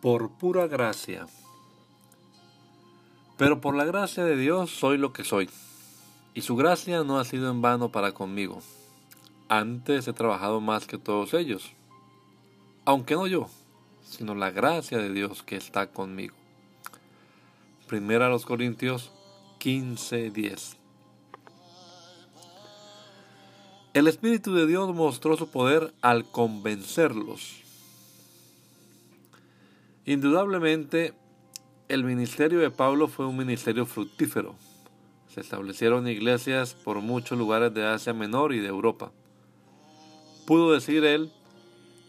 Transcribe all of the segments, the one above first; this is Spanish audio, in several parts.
Por pura gracia. Pero por la gracia de Dios soy lo que soy, y su gracia no ha sido en vano para conmigo. Antes he trabajado más que todos ellos, aunque no yo, sino la gracia de Dios que está conmigo. Primera a los Corintios 15:10. El Espíritu de Dios mostró su poder al convencerlos Indudablemente, el ministerio de Pablo fue un ministerio fructífero. Se establecieron iglesias por muchos lugares de Asia Menor y de Europa. Pudo decir él,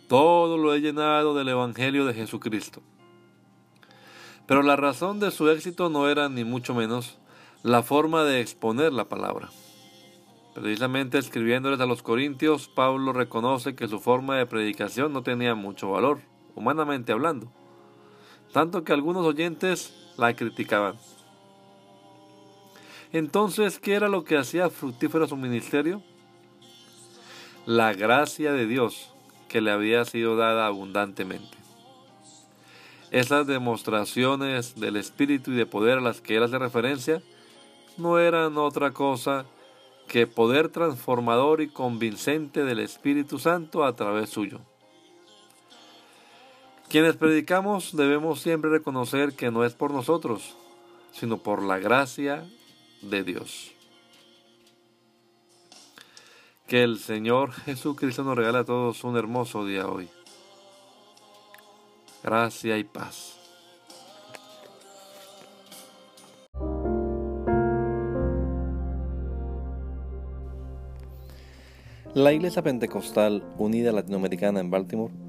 todo lo he llenado del Evangelio de Jesucristo. Pero la razón de su éxito no era ni mucho menos la forma de exponer la palabra. Precisamente escribiéndoles a los Corintios, Pablo reconoce que su forma de predicación no tenía mucho valor, humanamente hablando tanto que algunos oyentes la criticaban. Entonces, ¿qué era lo que hacía fructífero su ministerio? La gracia de Dios que le había sido dada abundantemente. Esas demostraciones del Espíritu y de poder a las que él hace referencia no eran otra cosa que poder transformador y convincente del Espíritu Santo a través suyo. Quienes predicamos debemos siempre reconocer que no es por nosotros, sino por la gracia de Dios. Que el Señor Jesucristo nos regale a todos un hermoso día hoy. Gracia y paz. La Iglesia Pentecostal Unida Latinoamericana en Baltimore